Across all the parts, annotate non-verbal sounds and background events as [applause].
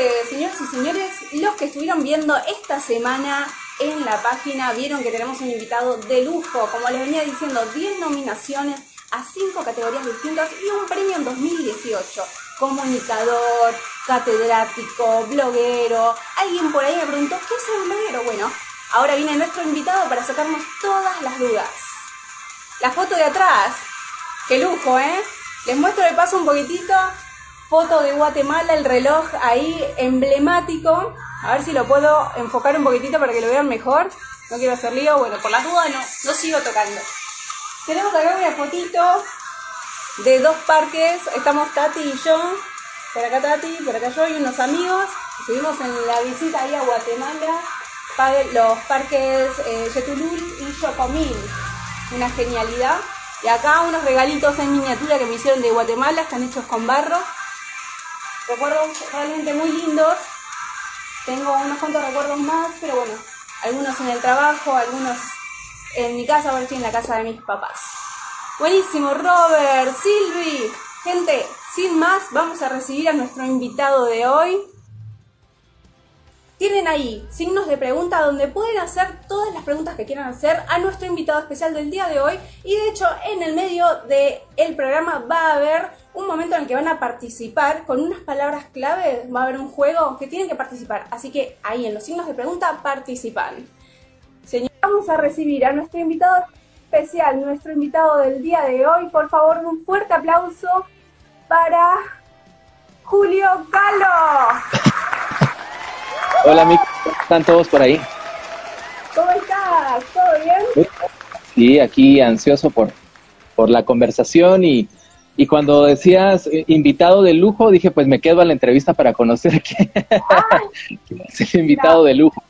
noches, señores y señores. Los que estuvieron viendo esta semana en la página vieron que tenemos un invitado de lujo. Como les venía diciendo, 10 nominaciones a 5 categorías distintas y un premio en 2018. Comunicador, catedrático, bloguero. Alguien por ahí me preguntó, ¿qué es un bloguero? Bueno, ahora viene nuestro invitado para sacarnos todas las dudas. La foto de atrás, qué lujo, ¿eh? Les muestro de paso un poquitito foto de Guatemala, el reloj ahí emblemático. A ver si lo puedo enfocar un poquitito para que lo vean mejor. No quiero hacer lío, bueno, por las dudas no, no sigo tocando. Tenemos acá una fotito de dos parques. Estamos Tati y yo. Por acá Tati, por acá yo y unos amigos. Estuvimos en la visita ahí a Guatemala. Los parques eh, y Yocomil. Una genialidad. Y acá unos regalitos en miniatura que me hicieron de Guatemala, están hechos con barro recuerdos realmente muy lindos. Tengo unos cuantos recuerdos más, pero bueno, algunos en el trabajo, algunos en mi casa, ahora estoy en la casa de mis papás. Buenísimo, Robert, Silvi. Gente, sin más, vamos a recibir a nuestro invitado de hoy. Tienen ahí signos de pregunta donde pueden hacer todas las preguntas que quieran hacer a nuestro invitado especial del día de hoy. Y de hecho, en el medio del programa va a haber un momento en el que van a participar con unas palabras clave. Va a haber un juego que tienen que participar. Así que ahí en los signos de pregunta participan. Señor, vamos a recibir a nuestro invitado especial, nuestro invitado del día de hoy. Por favor, un fuerte aplauso para Julio Calo. Hola, amigos, ¿están todos por ahí? ¿Cómo estás? ¿Todo bien? Sí, aquí ansioso por, por la conversación y, y cuando decías eh, invitado de lujo, dije, pues me quedo a la entrevista para conocer quién es [laughs] el invitado de lujo.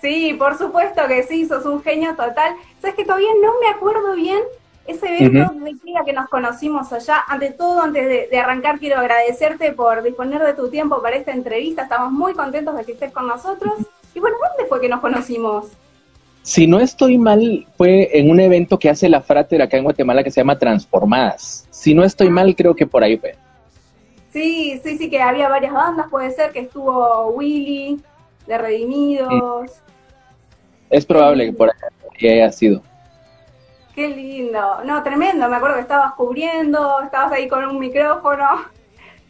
Sí, por supuesto que sí, sos un genio total. Sabes que todavía no me acuerdo bien ese evento de día que nos conocimos allá, ante todo, antes de, arrancar, quiero agradecerte por disponer de tu tiempo para esta entrevista. Estamos muy contentos de que estés con nosotros. Y bueno, ¿dónde fue que nos conocimos? Si no estoy mal, fue en un evento que hace la Frater acá en Guatemala que se llama Transformadas. Si no estoy mal, creo que por ahí fue. Sí, sí, sí, que había varias bandas. Puede ser que estuvo Willy, de Redimidos. Es probable que por ahí haya sido. Qué lindo. No, tremendo. Me acuerdo que estabas cubriendo, estabas ahí con un micrófono.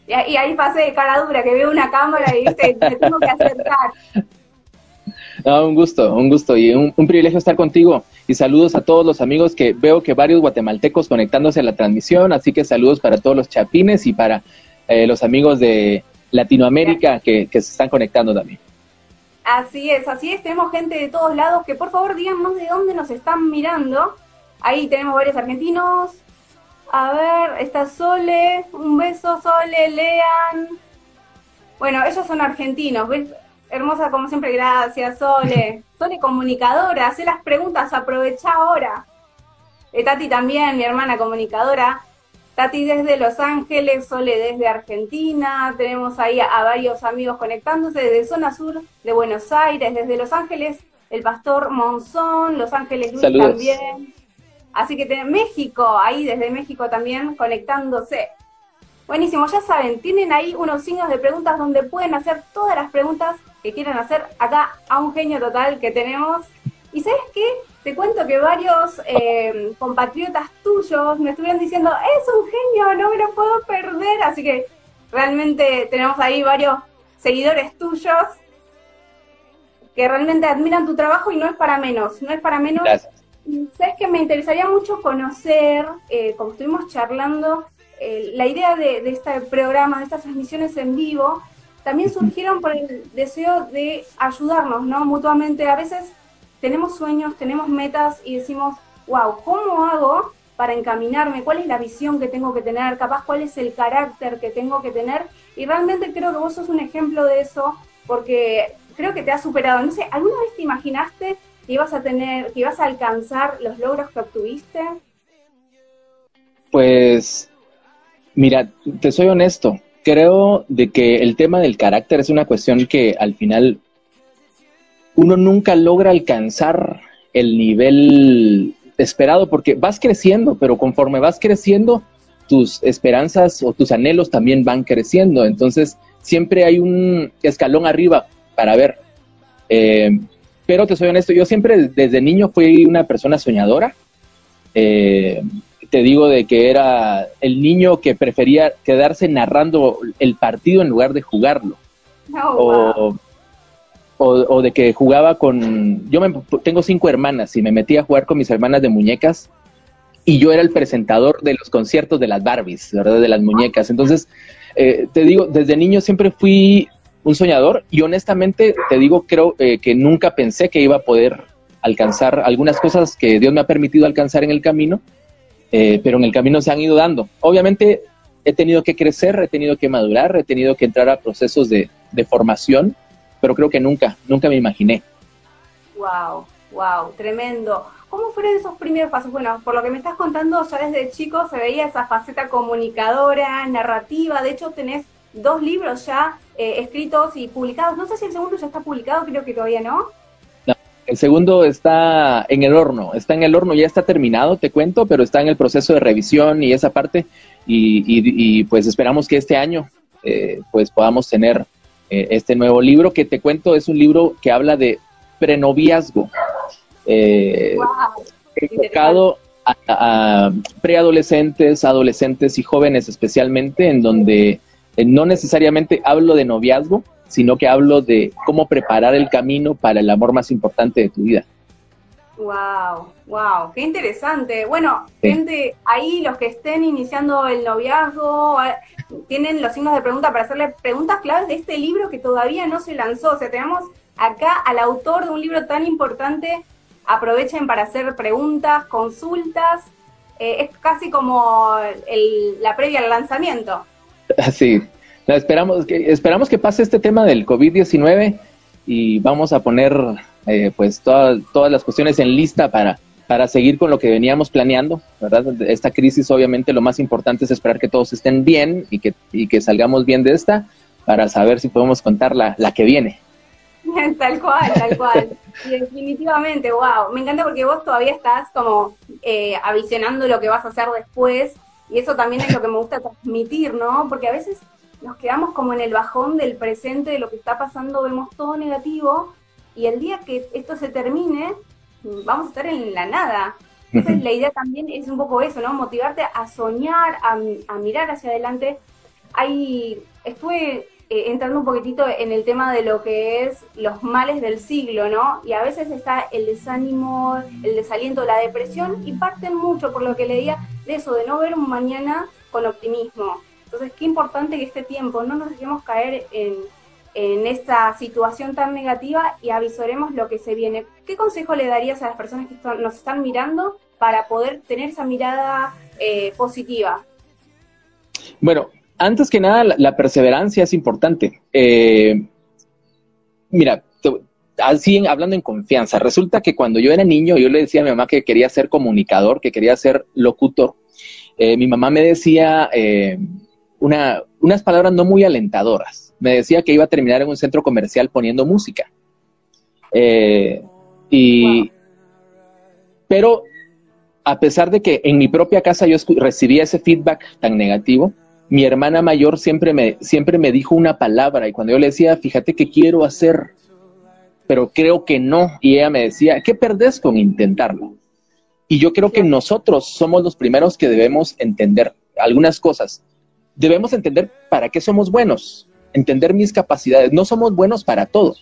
Y, ahí pasé de cara dura, que veo una cámara y dije, me tengo que acercar. No, un gusto, un gusto y un, privilegio estar contigo. Y saludos a todos los amigos que veo que varios guatemaltecos conectándose a la transmisión. Así que saludos para todos los chapines y para eh, los amigos de Latinoamérica que, que se están conectando también. Así es, así es. Tenemos gente de todos lados que por favor díganos de dónde nos están mirando Ahí tenemos varios argentinos. A ver, está Sole. Un beso, Sole, Lean. Bueno, ellos son argentinos, ¿ves? Hermosa como siempre, gracias, Sole. [laughs] Sole comunicadora, hace las preguntas, aprovecha ahora. Eh, Tati también, mi hermana comunicadora. Tati desde Los Ángeles, Sole desde Argentina. Tenemos ahí a, varios amigos conectándose desde zona sur de Buenos Aires, desde Los Ángeles, el pastor Monzón, Los Ángeles Luis también. Así que México, ahí desde México también conectándose. Buenísimo, ya saben, tienen ahí unos signos de preguntas donde pueden hacer todas las preguntas que quieran hacer acá a un genio total que tenemos. Y sabes qué? Te cuento que varios eh, compatriotas tuyos me estuvieron diciendo, es un genio, no me lo puedo perder. Así que realmente tenemos ahí varios seguidores tuyos que realmente admiran tu trabajo y no es para menos, no es para menos. Sabes que me interesaría mucho conocer, eh, como estuvimos charlando, eh, la idea de, este programa, de estas transmisiones en vivo, también surgieron por el deseo de ayudarnos, ¿no? Mutuamente. A veces tenemos sueños, tenemos metas y decimos, wow, ¿cómo hago para encaminarme? ¿Cuál es la visión que tengo que tener? Capaz, ¿cuál es el carácter que tengo que tener? Y realmente creo que vos sos un ejemplo de eso, porque creo que te has superado. No sé, ¿alguna vez te imaginaste que ibas a tener, que ibas a alcanzar los logros que obtuviste? Pues, mira, te soy honesto. Creo de que el tema del carácter es una cuestión que al final uno nunca logra alcanzar el nivel esperado porque vas creciendo, pero conforme vas creciendo, tus esperanzas o tus anhelos también van creciendo. Entonces, siempre hay un escalón arriba para ver. Eh, pero te soy honesto, yo siempre desde niño fui una persona soñadora. Eh, te digo de que era el niño que prefería quedarse narrando el partido en lugar de jugarlo. Oh, o, de que jugaba con... Yo tengo cinco hermanas y me metía a jugar con mis hermanas de muñecas y yo era el presentador de los conciertos de las Barbies, ¿verdad? De las muñecas. Entonces, eh, te digo, desde niño siempre fui un soñador y honestamente te digo, creo eh, que nunca pensé que iba a poder alcanzar algunas cosas que Dios me ha permitido alcanzar en el camino, eh, pero en el camino se han ido dando. Obviamente he tenido que crecer, he tenido que madurar, he tenido que entrar a procesos de, de formación pero creo que nunca, nunca me imaginé. Wow, wow, tremendo. ¿Cómo fueron esos primeros pasos? Bueno, por lo que me estás contando, ya desde chico se veía esa faceta comunicadora, narrativa. De hecho, tenés dos libros ya eh, escritos y publicados. No sé si el segundo ya está publicado, creo que todavía no. No, el segundo está en el horno. Está en el horno, ya está terminado, te cuento, pero está en el proceso de revisión y esa parte. Y, pues esperamos que este año eh, pues podamos tener eh, este nuevo libro que te cuento es un libro que habla de prenoviazgo, eh, enfocado a, preadolescentes, adolescentes y jóvenes especialmente, en donde eh, no necesariamente hablo de noviazgo, sino que hablo de cómo preparar el camino para el amor más importante de tu vida. Wow, wow, qué interesante. Bueno, gente, ahí los que estén iniciando el noviazgo tienen los signos de pregunta para hacerle preguntas claves de este libro que todavía no se lanzó. O sea, tenemos acá al autor de un libro tan importante. Aprovechen para hacer preguntas, consultas. Eh, es casi como la previa al lanzamiento. [laughs] Sí, esperamos que, esperamos que pase este tema del COVID-19 y vamos a poner eh, pues todas, todas las cuestiones en lista para, para seguir con lo que veníamos planeando, ¿verdad? Esta crisis obviamente lo más importante es esperar que todos estén bien y que, y que salgamos bien de esta para saber si podemos contar la, la que viene. [laughs] tal cual, tal cual. [laughs] definitivamente, wow. Me encanta porque vos todavía estás como eh, avisionando lo que vas a hacer después y eso también es lo que me gusta transmitir, ¿no? Porque a veces nos quedamos como en el bajón del presente, de lo que está pasando, vemos todo negativo y el día que esto se termine, vamos a estar en la nada. Entonces la idea también es un poco eso, ¿no? Motivarte a soñar, a, mirar hacia adelante. Ahí estuve eh, entrando un poquitito en el tema de lo que es los males del siglo, ¿no? Y a veces está el desánimo, el desaliento, la depresión, y parten mucho, por lo que leía, de eso, de no ver un mañana con optimismo. Entonces, qué importante que este tiempo no nos dejemos caer en, en esta situación tan negativa y avisoremos lo que se viene. ¿Qué consejo le darías a las personas que nos están mirando para poder tener esa mirada eh, positiva? Bueno, antes que nada, la, perseverancia es importante. Eh, mira, así hablando en confianza, resulta que cuando yo era niño, yo le decía a mi mamá que quería ser comunicador, que quería ser locutor. Eh, mi mamá me decía una, unas palabras no muy alentadoras me decía que iba a terminar en un centro comercial poniendo música. Eh, y, Pero a pesar de que en mi propia casa yo recibía ese feedback tan negativo, mi hermana mayor siempre me, siempre me dijo una palabra y cuando yo le decía, fíjate que quiero hacer, pero creo que no, y ella me decía, ¿qué perdés con intentarlo? Y yo creo que nosotros somos los primeros que debemos entender algunas cosas. Debemos entender para qué somos buenos entender mis capacidades. No somos buenos para todo.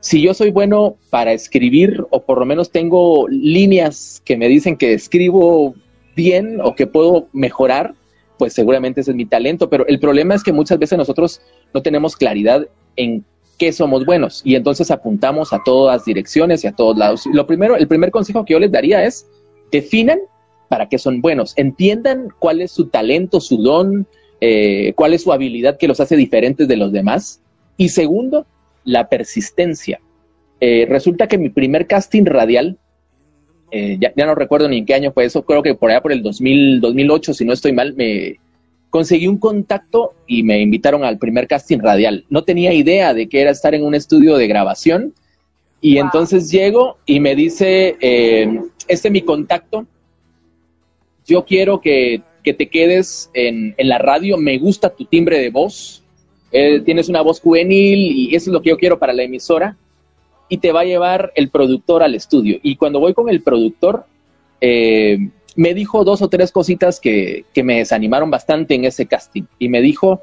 Si yo soy bueno para escribir o por lo menos tengo líneas que me dicen que escribo bien o que puedo mejorar, pues seguramente ese es mi talento. Pero el problema es que muchas veces nosotros no tenemos claridad en qué somos buenos y entonces apuntamos a todas direcciones y a todos lados. Lo primero, el primer consejo que yo les daría es definan para qué son buenos, entiendan cuál es su talento, su don, eh, cuál es su habilidad que los hace diferentes de los demás. Y segundo, la persistencia. Eh, resulta que mi primer casting radial, eh, ya, no recuerdo ni en qué año fue eso, creo que por allá por el 2000, 2008, si no estoy mal, me conseguí un contacto y me invitaron al primer casting radial. No tenía idea de que era estar en un estudio de grabación. Y entonces llego y me dice, este es mi contacto, yo quiero que que te quedes en, la radio, me gusta tu timbre de voz, eh, tienes una voz juvenil y eso es lo que yo quiero para la emisora, y te va a llevar el productor al estudio. Y cuando voy con el productor, eh, me dijo dos o tres cositas que, que, me desanimaron bastante en ese casting. Y me dijo,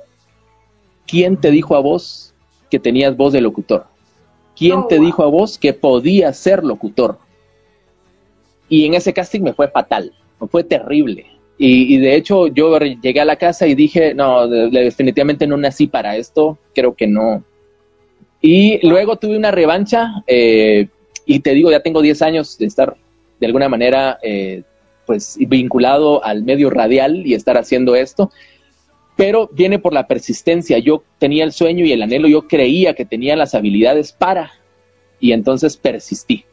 ¿quién te dijo a vos que tenías voz de locutor? ¿Quién oh, te dijo a vos que podías ser locutor? Y en ese casting me fue fatal, me fue terrible. Y, de hecho yo llegué a la casa y dije, no, definitivamente no nací para esto, creo que no. Y luego tuve una revancha eh, y te digo, ya tengo 10 años de estar de alguna manera eh, pues vinculado al medio radial y estar haciendo esto, pero viene por la persistencia. Yo tenía el sueño y el anhelo, yo creía que tenía las habilidades para y entonces persistí.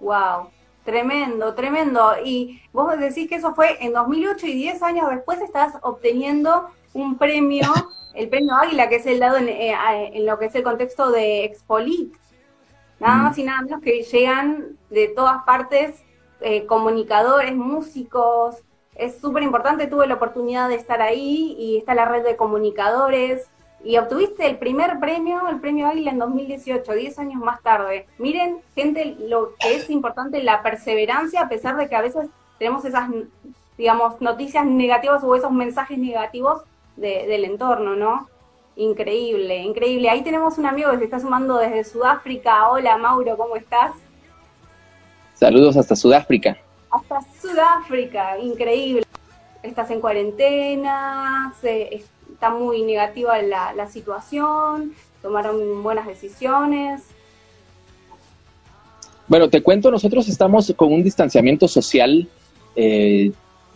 Wow. Tremendo, tremendo. Y vos decís que eso fue en 2008 y 10 años después estás obteniendo un premio, el premio Águila, que es el dado en, eh, en lo que es el contexto de Expolit. Nada más y nada menos que llegan de todas partes eh, comunicadores, músicos. Es súper importante, tuve la oportunidad de estar ahí y está la red de comunicadores y obtuviste el primer premio, el premio Águila en 2018, 10 años más tarde. Miren, gente, lo que es importante, la perseverancia, a pesar de que a veces tenemos esas, digamos, noticias negativas o esos mensajes negativos del entorno, ¿no? Increíble, increíble. Ahí tenemos un amigo que se está sumando desde Sudáfrica. Hola, Mauro, ¿cómo estás? Saludos hasta Sudáfrica. Hasta Sudáfrica, increíble. Estás en cuarentena, se, está muy negativa la, la situación, tomaron buenas decisiones. Bueno, te cuento, nosotros estamos con un distanciamiento social, eh,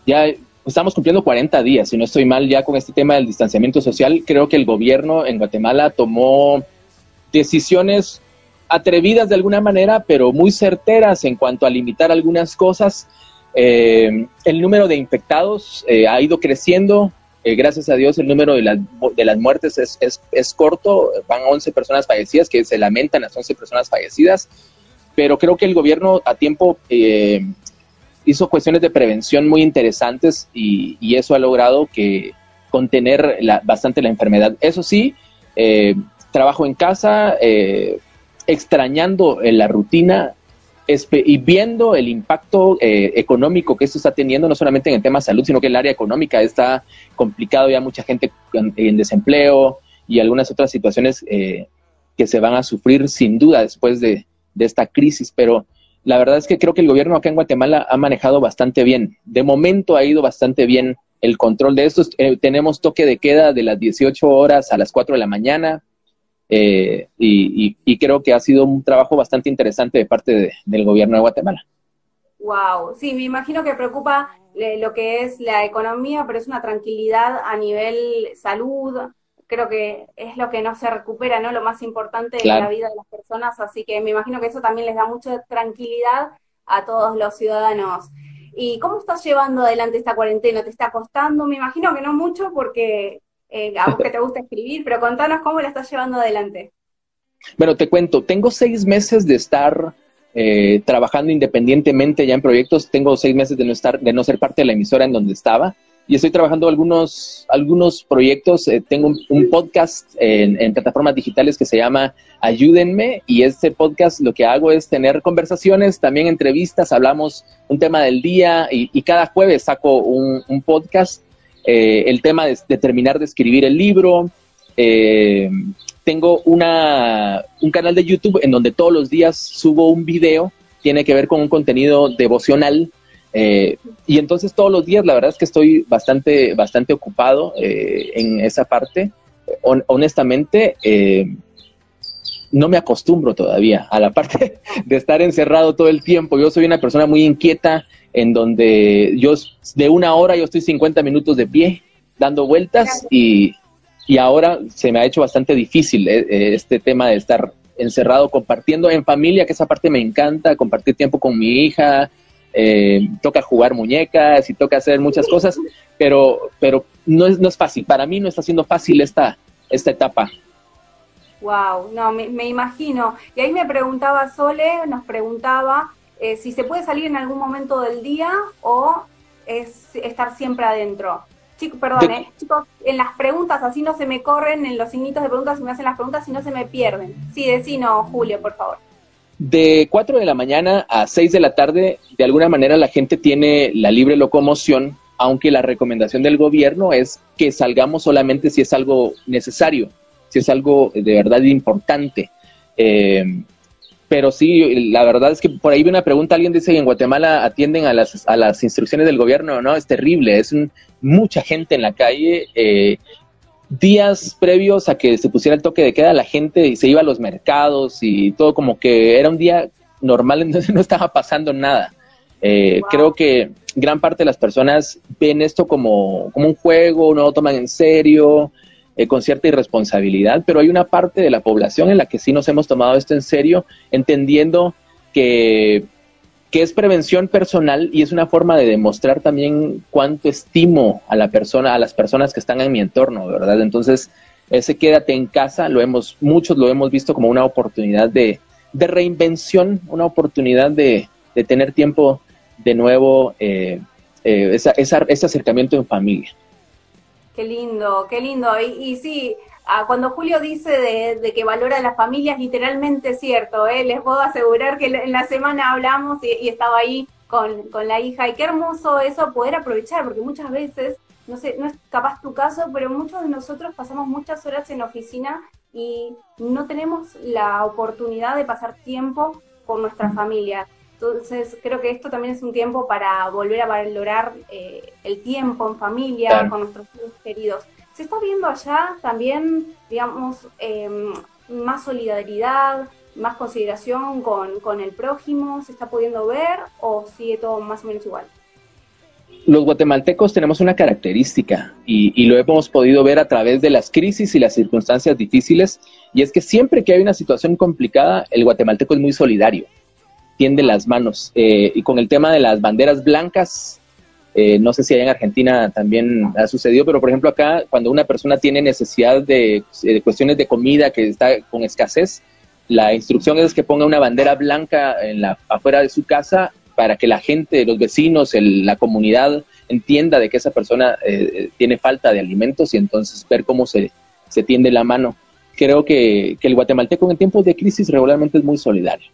ya estamos cumpliendo 40 días, si no estoy mal ya con este tema del distanciamiento social, creo que el gobierno en Guatemala tomó decisiones atrevidas de alguna manera, pero muy certeras en cuanto a limitar algunas cosas. Eh, el número de infectados eh, ha ido creciendo, eh, gracias a Dios el número de, de las muertes es, es, corto, van 11 personas fallecidas, que se lamentan las 11 personas fallecidas, pero creo que el gobierno a tiempo eh, hizo cuestiones de prevención muy interesantes y, eso ha logrado que contener bastante la enfermedad. Eso sí, eh, trabajo en casa, extrañando la rutina, y viendo el impacto eh, económico que esto está teniendo, no solamente en el tema salud, sino que el área económica está complicado, ya mucha gente en, desempleo y algunas otras situaciones eh, que se van a sufrir sin duda después de, esta crisis, pero la verdad es que creo que el gobierno acá en Guatemala ha manejado bastante bien. De momento ha ido bastante bien el control de esto. Eh, tenemos toque de queda de las 18 horas a las 4 de la mañana. Eh, y, creo que ha sido un trabajo bastante interesante de parte del gobierno de Guatemala. Wow, sí, me imagino que preocupa eh, lo que es la economía, pero es una tranquilidad a nivel salud. Creo que es lo que no se recupera, ¿no? Lo más importante de la vida de las personas, así que me imagino que eso también les da mucha tranquilidad a todos los ciudadanos. ¿Y cómo estás llevando adelante esta cuarentena? ¿Te está costando? Me imagino que no mucho porque eh, te gusta escribir, pero contanos cómo la estás llevando adelante. Bueno, te cuento, tengo seis meses de estar eh, trabajando independientemente ya en proyectos, tengo seis meses de no estar, de no ser parte de la emisora en donde estaba y estoy trabajando algunos, algunos proyectos. Eh, tengo un, podcast en, plataformas digitales que se llama Ayúdenme y este podcast lo que hago es tener conversaciones, también entrevistas, hablamos un tema del día y, cada jueves saco un podcast eh, el tema de, terminar de escribir el libro. Eh, tengo una, un canal de YouTube en donde todos los días subo un video, tiene que ver con un contenido devocional. Eh, y entonces todos los días la verdad es que estoy bastante, bastante ocupado en esa parte. honestamente, no me acostumbro todavía a la [laughs] parte de estar encerrado todo el tiempo. Yo soy una persona muy inquieta, en donde yo de una hora yo estoy 50 minutos de pie dando vueltas y, ahora se me ha hecho bastante difícil eh, eh, este tema de estar encerrado compartiendo en familia, que esa parte me encanta, compartir tiempo con mi hija, eh, toca jugar muñecas y toca hacer muchas cosas, pero, pero no, es, no es fácil, para mí no está siendo fácil esta, esta etapa. Wow, no, me, me imagino. Y ahí me preguntaba Sole, nos preguntaba eh, si se puede salir en algún momento del día o es estar siempre adentro. Chicos, perdón, eh, chicos, en las preguntas, así no se me corren, en los signitos de preguntas, y me hacen las preguntas y no se me pierden. Sí, decino, Julio, por favor. De 4 de la mañana a 6 de la tarde, de alguna manera la gente tiene la libre locomoción, aunque la recomendación del gobierno es que salgamos solamente si es algo necesario, si es algo de verdad importante. Eh, pero sí, la verdad es que por ahí vi una pregunta, alguien dice que en Guatemala atienden a las, a las instrucciones del gobierno, no, es terrible, es mucha gente en la calle. Eh, días previos a que se pusiera el toque de queda, la gente se iba a los mercados y todo como que era un día normal, [laughs] entonces no estaba pasando nada. Eh, creo que gran parte de las personas ven esto como, como un juego, no lo toman en serio, eh, con cierta irresponsabilidad, pero hay una parte de la población en la que sí nos hemos tomado esto en serio, entendiendo que, que es prevención personal y es una forma de demostrar también cuánto estimo a la persona, a las personas que están en mi entorno, ¿verdad? Entonces, ese quédate en casa, lo hemos, muchos lo hemos visto como una oportunidad de, de reinvención, una oportunidad de, de tener tiempo de nuevo, eh, eh, ese acercamiento en familia. Qué lindo, qué lindo. Y, sí, ah, cuando Julio dice de, que valora a las familias, literalmente es cierto. ¿eh? Les puedo asegurar que en la semana hablamos y, estaba ahí con, la hija. Y qué hermoso eso poder aprovechar, porque muchas veces, no sé, no es capaz tu caso, pero muchos de nosotros pasamos muchas horas en oficina y no tenemos la oportunidad de pasar tiempo con nuestra familia. Entonces, creo que esto también es un tiempo para volver a valorar eh, el tiempo en familia, con nuestros queridos. ¿Se está viendo allá también, digamos, em, más solidaridad, más consideración con, el prójimo? ¿Se está pudiendo ver o sigue todo más o menos igual? Los guatemaltecos tenemos una característica y, y, lo hemos podido ver a través de las crisis y las circunstancias difíciles, y es que siempre que hay una situación complicada, el guatemalteco es muy solidario tiende las manos. Eh, y con el tema de las banderas blancas, eh, no sé si allá en Argentina también ha sucedido, pero por ejemplo acá, cuando una persona tiene necesidad de, cuestiones de comida que está con escasez, la instrucción es que ponga una bandera blanca en la, afuera de su casa para que la gente, los vecinos, la comunidad entienda de que esa persona eh, tiene falta de alimentos y entonces ver cómo se, se tiende la mano. Creo que, que el guatemalteco en tiempos de crisis regularmente es muy solidario.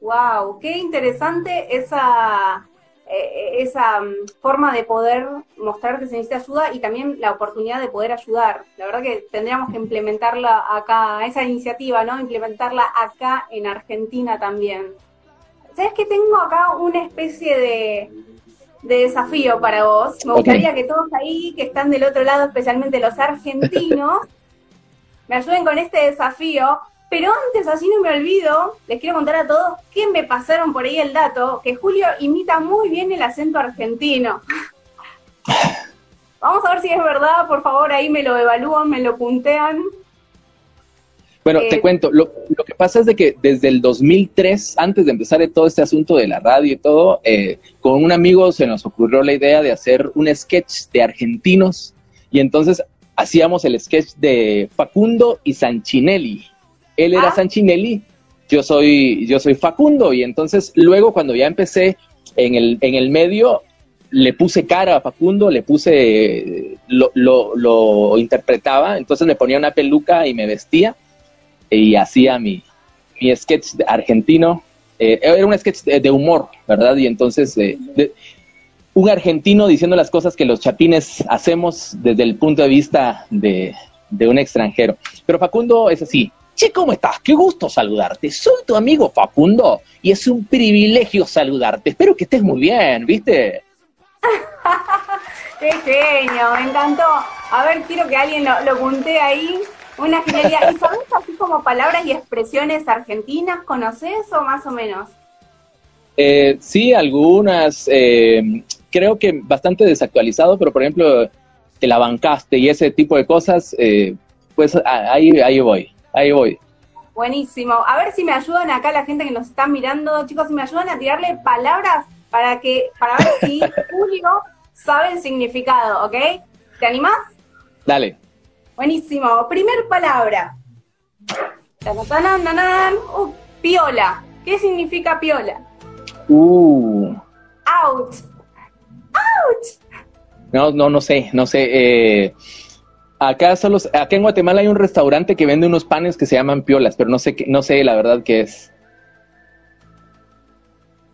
Wow, qué interesante esa, eh, esa mm, forma de poder mostrar que se necesita ayuda y también la oportunidad de poder ayudar. La verdad que tendríamos que implementarla acá, esa iniciativa, ¿no? Implementarla acá en Argentina también. ¿Sabes que tengo acá una especie de, desafío para vos? Me gustaría que todos ahí, que están del otro lado, especialmente los argentinos, [laughs] me ayuden con este desafío pero antes, así no me olvido, les quiero contar a todos que me pasaron por ahí el dato, que Julio imita muy bien el acento argentino. [laughs] Vamos a ver si es verdad, por favor, ahí me lo evalúan, me lo puntean. Bueno, te eh, cuento, lo, que pasa es de que desde el 2003, antes de empezar todo este asunto de la radio y todo, eh, con un amigo se nos ocurrió la idea de hacer un sketch de argentinos y entonces hacíamos el sketch de Facundo y Sanchinelli. Él era ah. Sanchinelli, yo soy, yo soy Facundo, y entonces luego cuando ya empecé en el, en el medio, le puse cara a Facundo, le puse, lo, lo, interpretaba, entonces me ponía una peluca y me vestía y hacía mi, mi sketch argentino. Eh, era un sketch de, humor, ¿verdad? Y entonces eh, un argentino diciendo las cosas que los chapines hacemos desde el punto de vista de, de un extranjero. Pero Facundo es así, Che, ¿cómo estás? Qué gusto saludarte. Soy tu amigo Facundo y es un privilegio saludarte. Espero que estés muy bien, ¿viste? [laughs] Qué genio, me encantó. A ver, quiero que alguien lo, lo ahí. Una genialidad. ¿Y sabes así como palabras y expresiones argentinas? ¿Conoces o más o menos? Eh, sí, algunas. Eh, creo que bastante desactualizado, pero por ejemplo, te la bancaste y ese tipo de cosas, eh, pues ahí, ahí voy ahí voy. Buenísimo. A ver si me ayudan acá la gente que nos está mirando, chicos, si me ayudan a tirarle palabras para que para ver si [laughs] Julio sabe el significado, ¿ok? ¿Te animás? Dale. Buenísimo. Primer palabra. Uh, piola. ¿Qué significa piola? Uh. Out. Out. No, no, no sé, no sé. Eh, acá solo, acá en Guatemala hay un restaurante que vende unos panes que se llaman piolas, pero no sé, no sé la verdad qué es.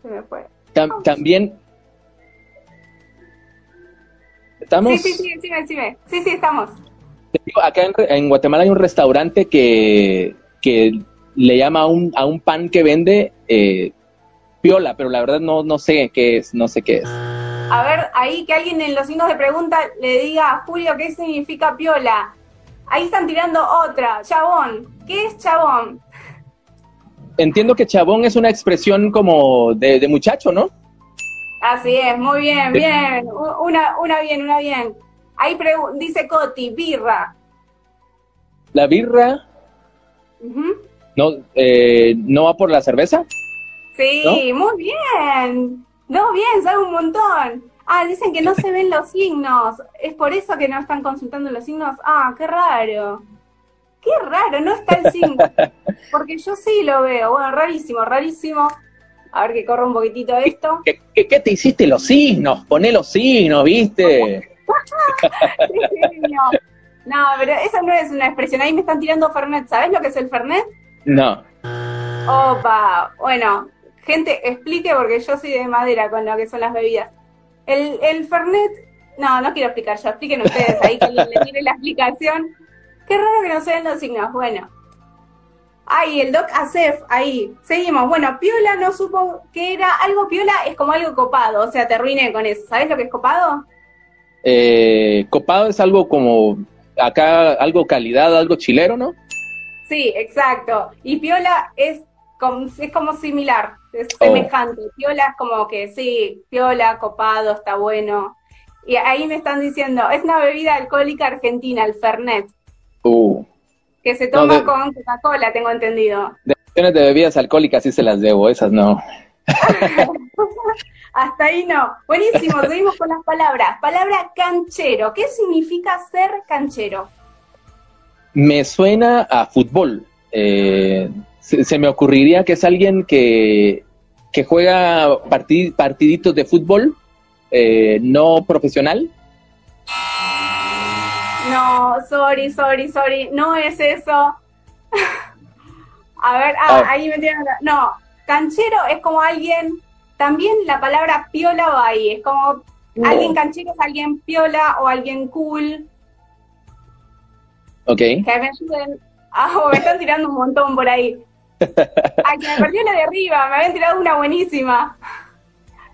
Se me fue. también. ¿Estamos? Sí, sí, sí, sí, sí, sí, estamos. Acá en, Guatemala hay un restaurante que, que le llama a un, a un pan que vende eh, piola, pero la verdad no, no sé qué es, no sé qué es. A ver, ahí que alguien en los signos de pregunta le diga a Julio qué significa piola. Ahí están tirando otra, chabón. ¿Qué es chabón? Entiendo que chabón es una expresión como de, muchacho, ¿no? Así es, muy bien, bien. Una, una bien, una bien. Ahí dice Coti, birra. ¿La birra? no, eh, ¿No va por la cerveza? Sí, muy bien. No, bien, sabe un montón. Ah, dicen que no se ven los signos. ¿Es por eso que no están consultando los signos? Ah, qué raro. Qué raro, no está el signo. Porque yo sí lo veo. Bueno, rarísimo, rarísimo. A ver que corra un poquitito esto. ¿Qué, qué, te hiciste los signos? Poné los signos, ¿viste? [laughs] no, pero esa no es una expresión. Ahí me están tirando Fernet. ¿Sabes lo que es el Fernet? No. Opa, bueno, gente, explique porque yo soy de madera con lo que son las bebidas. El, el Fernet, no, no quiero explicar yo, expliquen ustedes ahí que le tiene la explicación. Qué raro que no se ven los signos. Bueno. Ahí, el Doc Acef, ahí. Seguimos. Bueno, Piola no supo que era algo Piola, es como algo copado. O sea, te arruiné con eso. ¿Sabes lo que es copado? Eh, copado es algo como acá, algo calidad, algo chilero, ¿no? Sí, exacto. Y Piola es como, es como similar es oh. semejante. Piola es como que sí, piola, copado, está bueno. Y ahí me están diciendo, es una bebida alcohólica argentina, el Fernet. Uh. Que se toma con Coca-Cola, tengo entendido. De de bebidas alcohólicas sí se las debo, esas no. [laughs] Hasta ahí no. Buenísimo, [laughs] seguimos con las palabras. Palabra canchero. ¿Qué significa ser canchero? Me suena a fútbol. Eh, se, me ocurriría que es alguien que, que juega partiditos de fútbol eh, no profesional. No, sorry, sorry, sorry, no es eso. [laughs] A ver, ah, ah. ahí me tienen. No, canchero es como alguien. También la palabra piola va ahí. Es como alguien canchero es alguien piola o alguien cool. Ok. Que me ayuden. Ah, [laughs] me están tirando un montón por ahí. Ay, que me perdió la de arriba, me habían tirado una buenísima.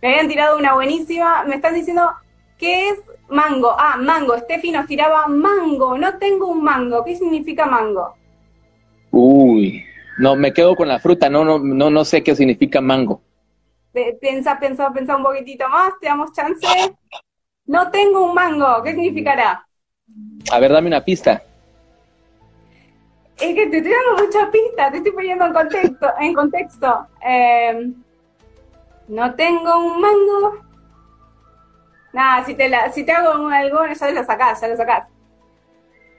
Me habían tirado una buenísima. Me están diciendo, ¿qué es mango? Ah, mango. Steffi nos tiraba mango. No tengo un mango. ¿Qué significa mango? Uy, no, me quedo con la fruta. No, no, no, no sé qué significa mango. Piensa, piensa, piensa un poquitito más. Te damos chance. No tengo un mango. ¿Qué significará? A ver, dame una pista. Es que te estoy dando muchas pistas, te estoy poniendo en contexto. En contexto. Eh, no tengo un mango. Nada, si te, la, si te hago algo, ya lo sacás, ya lo sacás.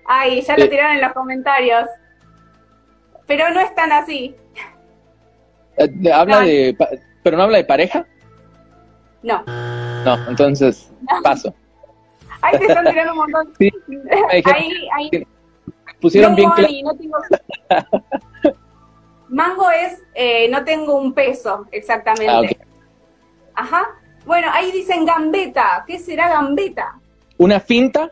Ay, ya lo tiraron en los comentarios. Pero no es tan así. Eh, ¿Habla de, pero no habla de pareja? No. No, entonces paso. Ahí te están tirando un montón. Sí, [laughs] ahí, ahí pusieron bien claro. [laughs] Mango es, eh, no tengo un peso, exactamente. Ah, Ajá. Bueno, ahí dicen gambeta. ¿Qué será gambeta? Una finta,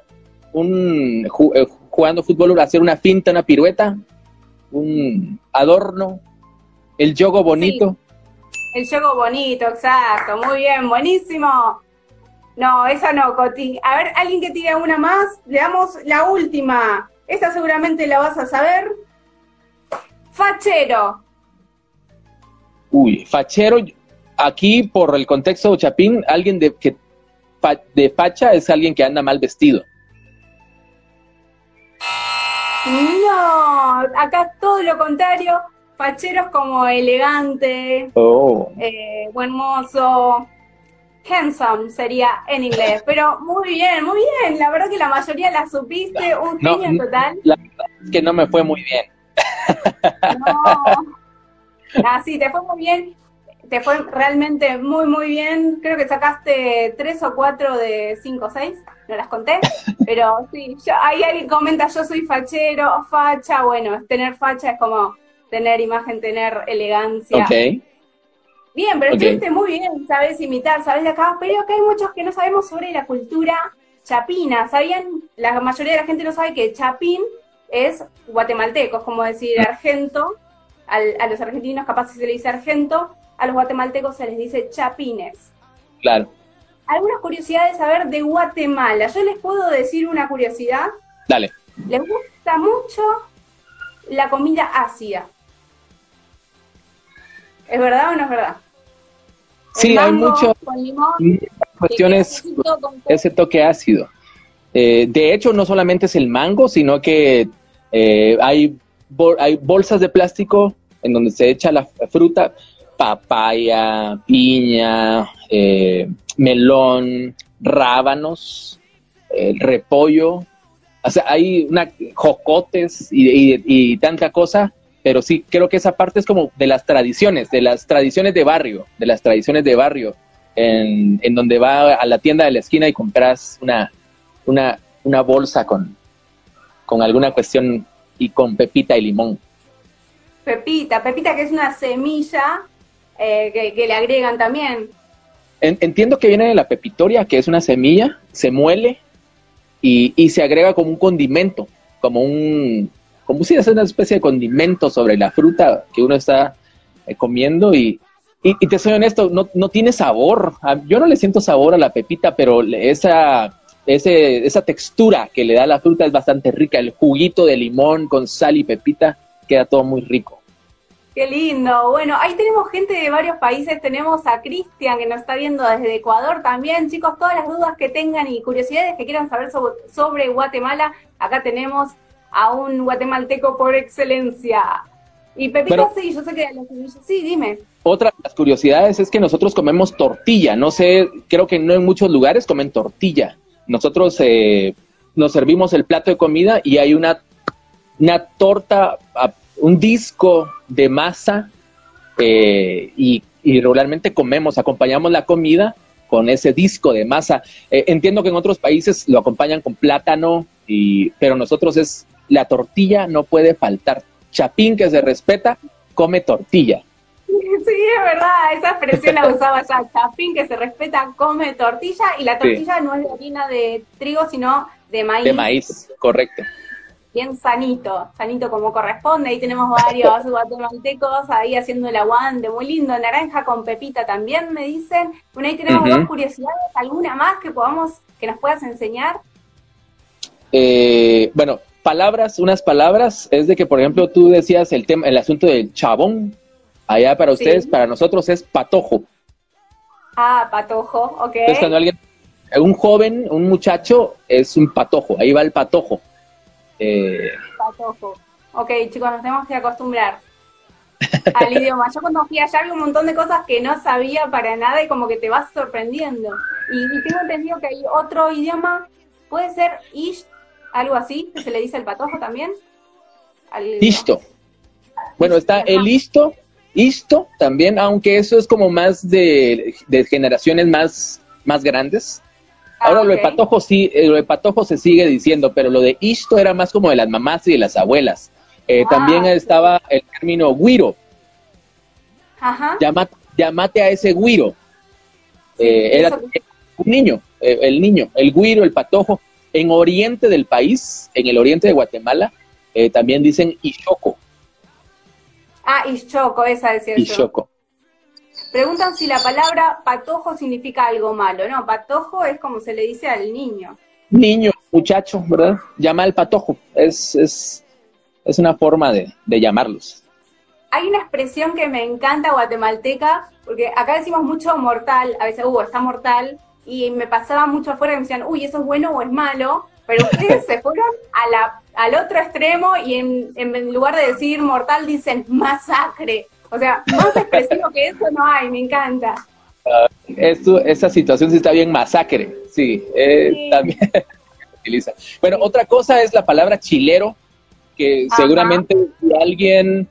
un eh, jugando fútbol, hacer una finta, una pirueta, un adorno, el yogo bonito. El yogo bonito, exacto. Muy bien, buenísimo. No, esa no, Coti. A ver, alguien que tire una más. Le damos la última. Esta seguramente la vas a saber. Fachero. Uy, fachero, aquí por el contexto de Chapín, alguien de, que, de facha es alguien que anda mal vestido. No, acá todo lo contrario. Fachero es como elegante, oh. eh, buen mozo, handsome sería en inglés. Pero muy bien, muy bien. La verdad que la mayoría la supiste, un genio en total. La verdad es que no me fue muy bien. No. Ah, sí, te fue muy bien. Te fue realmente muy, muy bien. Creo que sacaste tres o cuatro de cinco o seis. no las conté, pero sí, ahí alguien comenta, yo soy fachero, facha, bueno, tener facha es como tener imagen, tener elegancia. Ok. Bien, pero estuviste muy bien, sabes imitar, sabes de acá, pero acá hay muchos que no sabemos sobre la cultura chapina. ¿Sabían? La mayoría de la gente no sabe que chapín es guatemalteco, es como decir argento, a los argentinos capaz se le dice argento, a los guatemaltecos se les dice chapines. Claro. Algunas curiosidades a ver de Guatemala. Yo les puedo decir una curiosidad. Dale. Les gusta mucho la comida ácida. ¿Es verdad o no es verdad? Sí, hay mucho, cuestiones, ese toque ácido. Eh, de hecho, no solamente es el mango, sino que eh, hay, hay bolsas de plástico en donde se echa la fruta, papaya, piña, eh, melón, rábanos, repollo. O sea, hay una, jocotes y, y tanta cosa pero sí creo que esa parte es como de las tradiciones, de las tradiciones de barrio, de las tradiciones de barrio, en, en donde va a la tienda de la esquina y compras una, una, una bolsa con, con alguna cuestión y con pepita y limón. Pepita, pepita que es una semilla eh, que, le agregan también. entiendo que viene de la pepitoria, que es una semilla, se muele y, y se agrega como un condimento, como un, como si es una especie de condimento sobre la fruta que uno está eh, comiendo y, y, te soy honesto, no, no tiene sabor. Yo no le siento sabor a la pepita, pero esa, ese, esa textura que le da la fruta es bastante rica. El juguito de limón con sal y pepita queda todo muy rico. Qué lindo. Bueno, ahí tenemos gente de varios países. Tenemos a Cristian que nos está viendo desde Ecuador también. Chicos, todas las dudas que tengan y curiosidades que quieran saber sobre Guatemala, acá tenemos a un guatemalteco por excelencia. Y Pepito, sí, yo sé que sí, dime. Otra de las curiosidades es que nosotros comemos tortilla. No sé, creo que no en muchos lugares comen tortilla. Nosotros eh, nos servimos el plato de comida y hay una, una torta, un disco de masa eh, y, regularmente comemos, acompañamos la comida con ese disco de masa. Eh, entiendo que en otros países lo acompañan con plátano, y, pero nosotros es la tortilla no puede faltar. Chapín que se respeta, come tortilla. Sí, es verdad, esa expresión la [laughs] usaba ya. Chapín que se respeta, come tortilla y la tortilla no es de harina de trigo, sino de maíz. De maíz, correcto. Bien sanito, sanito como corresponde. Ahí tenemos varios [laughs] guatemaltecos ahí haciendo el aguante, muy lindo. Naranja con pepita también me dicen. Bueno, ahí tenemos dos curiosidades, alguna más que podamos, que nos puedas enseñar. Eh, bueno, palabras, unas palabras, es de que, por ejemplo, tú decías el tema, el asunto del chabón, allá para ustedes, para nosotros es patojo. Ah, patojo, ok. Entonces, cuando alguien, un joven, un muchacho, es un patojo, ahí va el patojo. Eh, patojo. Ok, chicos, nos tenemos que acostumbrar al [laughs] idioma. Yo cuando fui allá había un montón de cosas que no sabía para nada y como que te vas sorprendiendo. Y, y tengo entendido que hay otro idioma, puede ser ish algo así, que se le dice el patojo también. listo. Bueno, está el listo, listo también, aunque eso es como más de, generaciones más, más grandes. Ah, Ahora lo de patojo sí, eh, lo de patojo se sigue diciendo, pero lo de isto era más como de las mamás y de las abuelas. Eh, ah, también estaba el término guiro. Ajá. Llamate, a ese guiro. Eh, era un niño, el niño, el guiro, el patojo. En oriente del país, en el oriente de Guatemala, eh, también dicen Ishoco. Ah, Ishoco, esa es cierto. Ishoco. Preguntan si la palabra patojo significa algo malo. No, patojo es como se le dice al niño. Niño, muchacho, ¿verdad? Llama al patojo. Es, es, es una forma de, de llamarlos. Hay una expresión que me encanta guatemalteca, porque acá decimos mucho mortal, a veces, uh, está mortal, y me pasaba mucho afuera y me decían, uy, eso es bueno o es malo, pero ustedes se fueron a la, al otro extremo y en, en lugar de decir mortal dicen masacre. O sea, más expresivo que eso no hay, me encanta. Uh, esto, esa situación sí está bien masacre, sí, eh, también [laughs] utiliza. Bueno, otra cosa es la palabra chilero, que seguramente si alguien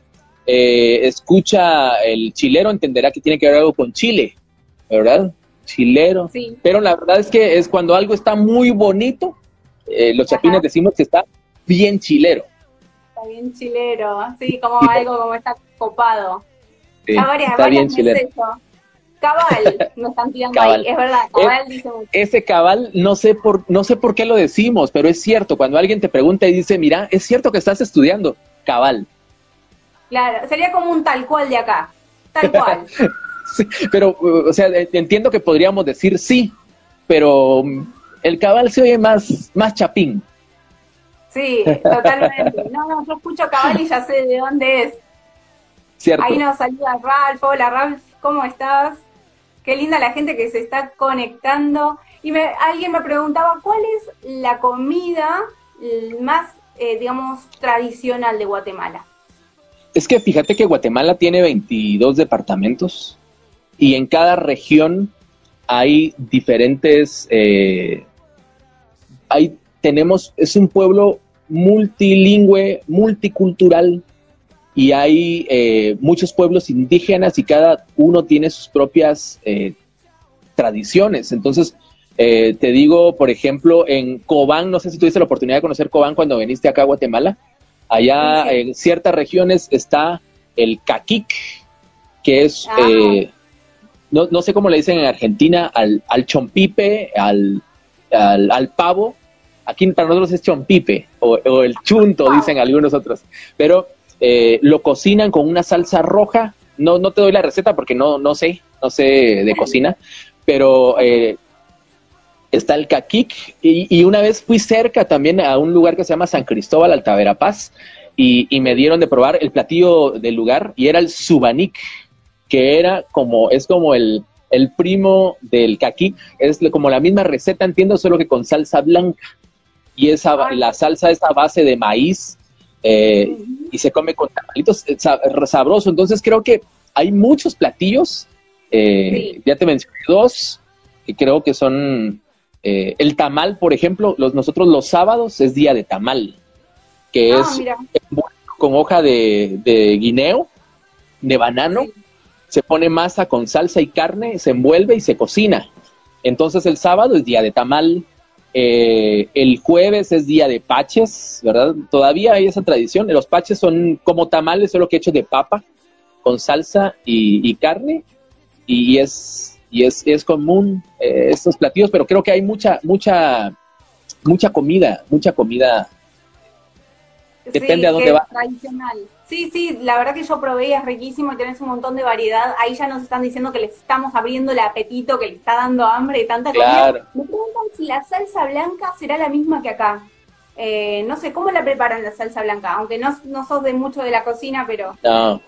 eh, escucha el chilero entenderá que tiene que ver algo con Chile, ¿verdad? Chilero. Sí. Pero la verdad es que es cuando algo está muy bonito, eh, los chapines decimos que está bien chilero. Está bien chilero, sí, como algo como está copado. Sí, varias, está varias bien. Cabal, [laughs] nos están tirando Cabal. ahí, es verdad, cabal dice mucho. Ese cabal, no sé por, no sé por qué lo decimos, pero es cierto. Cuando alguien te pregunta y dice, mira, es cierto que estás estudiando, cabal. Claro, sería como un tal cual de acá, tal cual. [laughs] Sí, pero, o sea, entiendo que podríamos decir sí, pero el cabal se oye más, más chapín. Sí, totalmente. No, no, yo escucho cabal y ya sé de dónde es. ¿Cierto? Ahí nos saluda Ralph. Hola Ralph, ¿cómo estás? Qué linda la gente que se está conectando. Y me, alguien me preguntaba, ¿cuál es la comida más, eh, digamos, tradicional de Guatemala? Es que fíjate que Guatemala tiene 22 departamentos y en cada región hay diferentes, eh, hay, tenemos, es un pueblo multilingüe, multicultural y hay eh, muchos pueblos indígenas y cada uno tiene sus propias eh, tradiciones. Entonces, eh, te digo, por ejemplo, en Cobán, no sé si tuviste la oportunidad de conocer Cobán cuando viniste acá a Guatemala. Allá Sí, en ciertas regiones está el caquic, que es, Ah. No, no sé cómo le dicen en Argentina, al, al chompipe, al, al, al pavo. Aquí para nosotros es chompipe o, o el chunto, dicen algunos otros. Pero eh, lo cocinan con una salsa roja. No, no te doy la receta porque no, no sé, no sé de cocina, pero eh, está el caquic y, y una vez fui cerca también a un lugar que se llama San Cristóbal Altaverapaz y, y me dieron de probar el platillo del lugar y era el subanic, que era como, es como el, el primo del caquic, es como la misma receta, entiendo, solo que con salsa blanca y esa, Ay. la salsa es a base de maíz eh, y se come con tamalitos eh, sa- sabroso. Entonces creo que hay muchos platillos. eh, Sí. Ya te mencioné dos que creo que son eh, el tamal, por ejemplo. Los, nosotros los sábados es día de tamal, que Ah, es mira. con hoja de, de guineo, de banano. Sí. Se pone masa con salsa y carne, se envuelve y se cocina. Entonces el sábado es día de tamal. eh, el jueves es día de paches, ¿verdad? Todavía hay esa tradición. Los paches son como tamales, solo que hechos de papa, con salsa y, carne. Y es, y es, es común eh, estos platillos, pero creo que hay mucha, mucha, mucha comida, mucha comida. Depende Sí, a dónde. Tradicional. Sí, sí, la verdad que yo probé y es riquísimo y tenés un montón de variedad. Ahí ya nos están diciendo que les estamos abriendo el apetito, que les está dando hambre de tanta Claro. comida. Me preguntan si la salsa blanca será la misma que acá. Eh, no sé, ¿cómo la preparan la salsa blanca? Aunque no, no sos de mucho de la cocina, pero No,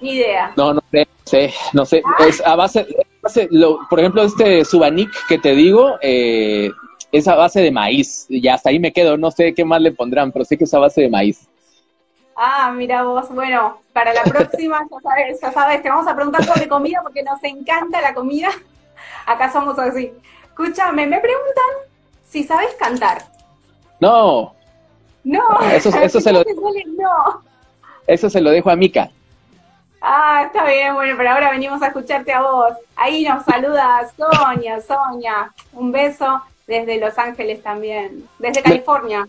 ni idea. No, no sé, no sé, no sé. Es a base, a base- lo- por ejemplo, este subanic que te digo, eh, es a base de maíz. Y hasta ahí me quedo, no sé qué más le pondrán, pero sé que es a base de maíz. Ah, mira vos, bueno, para la próxima [laughs] ya sabes, ya sabes, te vamos a preguntar sobre comida porque nos encanta la comida. Acá somos así. Escúchame, me preguntan si sabes cantar. No, No, Eso- [laughs] eso se lo- no. eso se lo dejo a Mica. Ah, está bien, bueno, pero ahora venimos a escucharte a vos. Ahí nos saluda Sonia, Sonia. Un beso desde Los Ángeles también, desde California.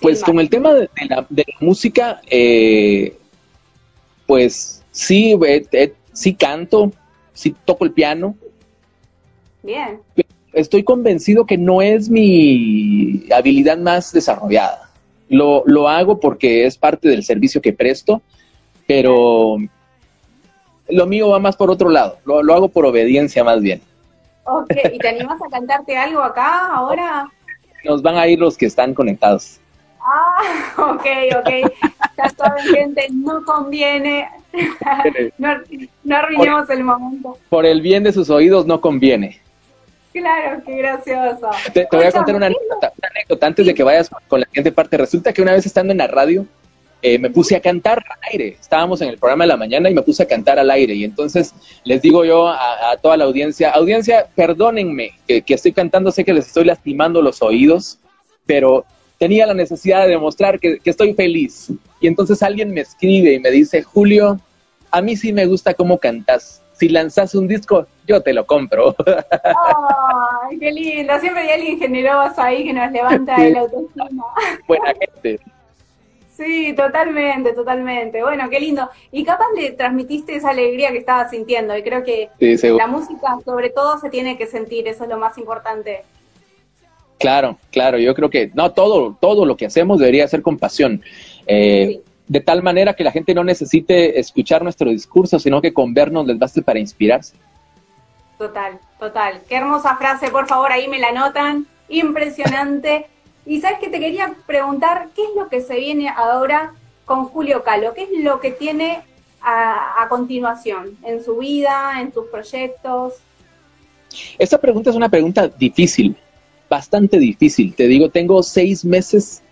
Pues con el tema de la, de la música, eh, pues sí, eh, eh, sí canto, sí toco el piano. Bien, Estoy convencido que no es mi habilidad más desarrollada. Lo, lo hago porque es parte del servicio que presto, pero lo mío va más por otro lado. Lo, lo hago por obediencia más bien. Ok. ¿Y te animás a cantarte algo acá ahora? Nos van a ir los que están conectados. Ah, [laughs] ok, ok. Ya saben, gente, no conviene. [laughs] No, no arruinemos el momento. Por el bien de sus oídos no conviene. Claro, qué gracioso. Te, te voy a contar una ¿qué es lo- anécdota, una anécdota antes de que vayas con la siguiente parte. Resulta que una vez estando en la radio, eh, me puse a cantar al aire. Estábamos en el programa de la mañana y me puse a cantar al aire. Y entonces les digo yo a, a toda la audiencia, audiencia, perdónenme que, que estoy cantando, sé que les estoy lastimando los oídos, pero tenía la necesidad de demostrar que, que estoy feliz. Y entonces alguien me escribe y me dice, Julio, a mí sí me gusta cómo cantas. si lanzas un disco, yo te lo compro. ¡Ay, qué lindo! Siempre hay alguien generoso ahí que nos levanta el autoestima. Buena gente. Sí, totalmente, totalmente. Bueno, qué lindo. Y capaz le transmitiste esa alegría que estabas sintiendo. Y creo que la música, sobre todo, se tiene que sentir. Eso es lo más importante. Claro, claro. Yo creo que no todo, todo lo que hacemos debería ser con pasión. Eh, de tal manera que la gente no necesite escuchar nuestro discurso, sino que con vernos les baste para inspirarse. Total, total. Qué hermosa frase, por favor, ahí me la notan. Impresionante. Y sabes que te quería preguntar, ¿qué es lo que se viene ahora con Julio Calo? ¿Qué es lo que tiene a, continuación en su vida, en sus proyectos? Esta pregunta es una pregunta difícil, bastante difícil. Te digo, tengo seis meses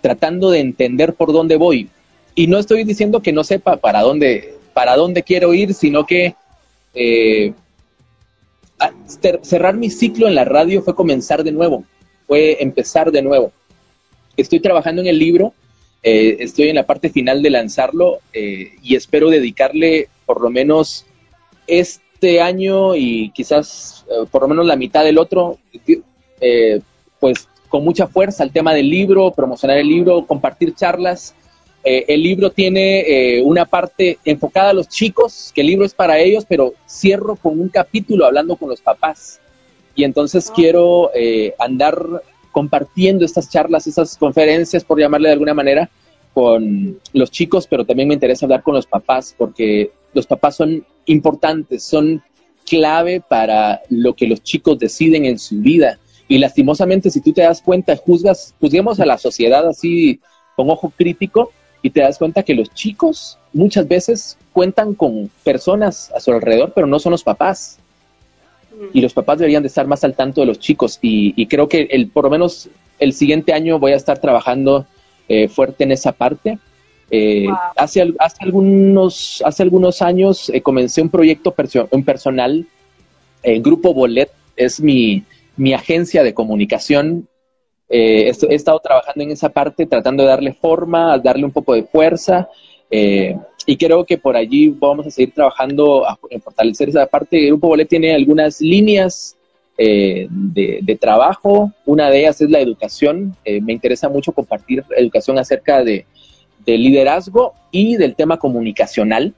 tratando de entender por dónde voy. Y no estoy diciendo que no sepa para dónde, para dónde quiero ir, sino que eh, cerrar mi ciclo en la radio fue comenzar de nuevo, fue empezar de nuevo. Estoy trabajando en el libro, eh, estoy en la parte final de lanzarlo eh, y espero dedicarle por lo menos este año y quizás por lo menos la mitad del otro, pues con mucha fuerza al tema del libro, promocionar el libro, compartir charlas eh, el libro tiene eh, una parte enfocada a los chicos, que el libro es para ellos, pero cierro con un capítulo hablando con los papás. Y entonces quiero eh, andar compartiendo estas charlas, esas conferencias, por llamarle de alguna manera, con los chicos, pero también me interesa hablar con los papás, porque los papás son importantes, son clave para lo que los chicos deciden en su vida. Y lastimosamente, si tú te das cuenta, juzgas, juzguemos a la sociedad así con ojo crítico, y te das cuenta que los chicos muchas veces cuentan con personas a su alrededor, pero no son los papás. Y los papás deberían de estar más al tanto de los chicos. Y, creo que el, por lo menos el siguiente año voy a estar trabajando eh, fuerte en esa parte. Eh, hace, hace, algunos, hace algunos años eh, comencé un proyecto un personal. El Grupo Bolet es mi, mi agencia de comunicación he, estado trabajando en esa parte, tratando de darle forma, darle un poco de fuerza. Eh, y creo que por allí vamos a seguir trabajando en fortalecer esa parte. El Grupo Bolet tiene algunas líneas eh, de, trabajo. Una de ellas es la educación. me interesa mucho compartir educación acerca de, de liderazgo y del tema comunicacional.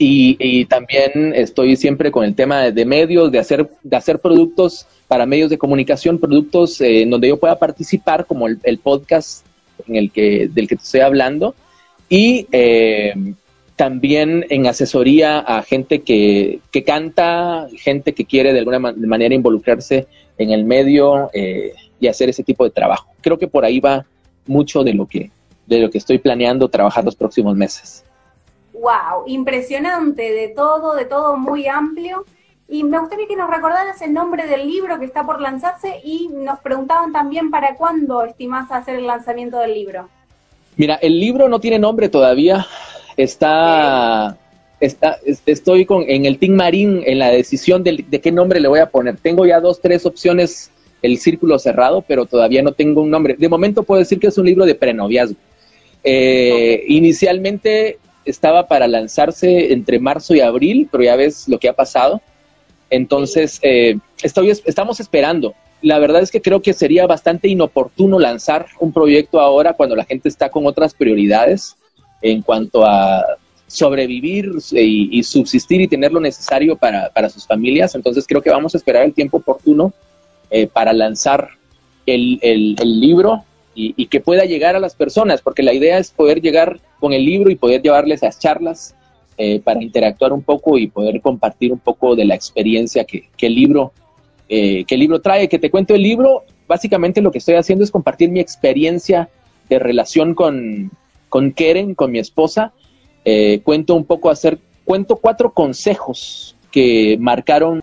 Y, también estoy siempre con el tema de, medios, de hacer, de hacer productos para medios de comunicación, productos eh, en donde yo pueda participar, como el, podcast en el que, del que te estoy hablando, y eh, también en asesoría a gente que, que, canta, gente que quiere de alguna manera involucrarse en el medio eh, y hacer ese tipo de trabajo. Creo que por ahí va mucho de lo que, de lo que estoy planeando trabajar los próximos meses wow, impresionante de todo, de todo muy amplio. Y me gustaría que nos recordaras el nombre del libro que está por lanzarse y nos preguntaban también para cuándo estimás hacer el lanzamiento del libro. Mira, el libro no tiene nombre todavía. Está, está estoy con, en el Team Marín en la decisión de, qué nombre le voy a poner. Tengo ya dos, tres opciones, el círculo cerrado, pero todavía no tengo un nombre. De momento puedo decir que es un libro de prenoviazgo. Eh, inicialmente estaba para lanzarse entre marzo y abril, pero ya ves lo que ha pasado. Entonces, eh, estoy, estamos esperando. La verdad es que creo que sería bastante inoportuno lanzar un proyecto ahora cuando la gente está con otras prioridades en cuanto a sobrevivir y, subsistir y tener lo necesario para, sus familias. Entonces creo que vamos a esperar el tiempo oportuno eh, para lanzar el, el, libro y, que pueda llegar a las personas, porque la idea es poder llegar con el libro y poder llevarles a charlas eh, para interactuar un poco y poder compartir un poco de la experiencia que, el libro eh, el libro trae. Que te cuento el libro, básicamente lo que estoy haciendo es compartir mi experiencia de relación con, con Keren, con mi esposa. Eh, cuento un poco hacer, cuento cuatro consejos que marcaron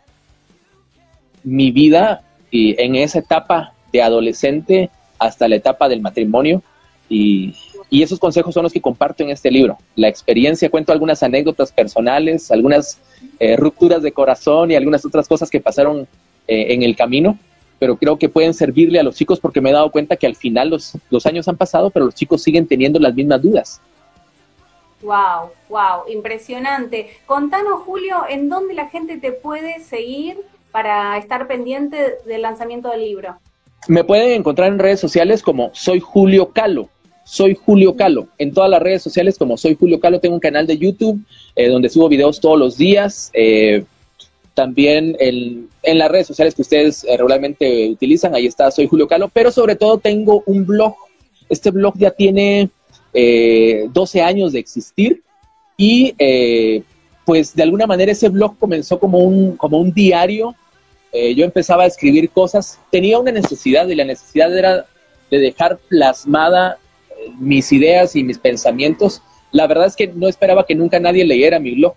mi vida y en esa etapa de adolescente hasta la etapa del matrimonio y, esos consejos son los que comparto en este libro. La experiencia, cuento algunas anécdotas personales, algunas eh, rupturas de corazón y algunas otras cosas que pasaron eh, en el camino, pero creo que pueden servirle a los chicos porque me he dado cuenta que al final los, los años han pasado, pero los chicos siguen teniendo las mismas dudas. Wow, wow, impresionante. Contanos, Julio, ¿en dónde la gente te puede seguir para estar pendiente del lanzamiento del libro? Me pueden encontrar en redes sociales como Soy Julio Calo. Soy Julio Calo. En todas las redes sociales como Soy Julio Calo. Tengo un canal de YouTube eh, donde subo videos todos los días. Eh, también en, las redes sociales que ustedes eh, regularmente utilizan, ahí está Soy Julio Calo. Pero sobre todo tengo un blog. Este blog ya tiene 12 años de existir y pues de alguna manera ese blog comenzó como un, como un diario. yo empezaba a escribir cosas, tenía una necesidad y la necesidad era de dejar plasmada mis ideas y mis pensamientos. La verdad es que no esperaba que nunca nadie leyera mi blog.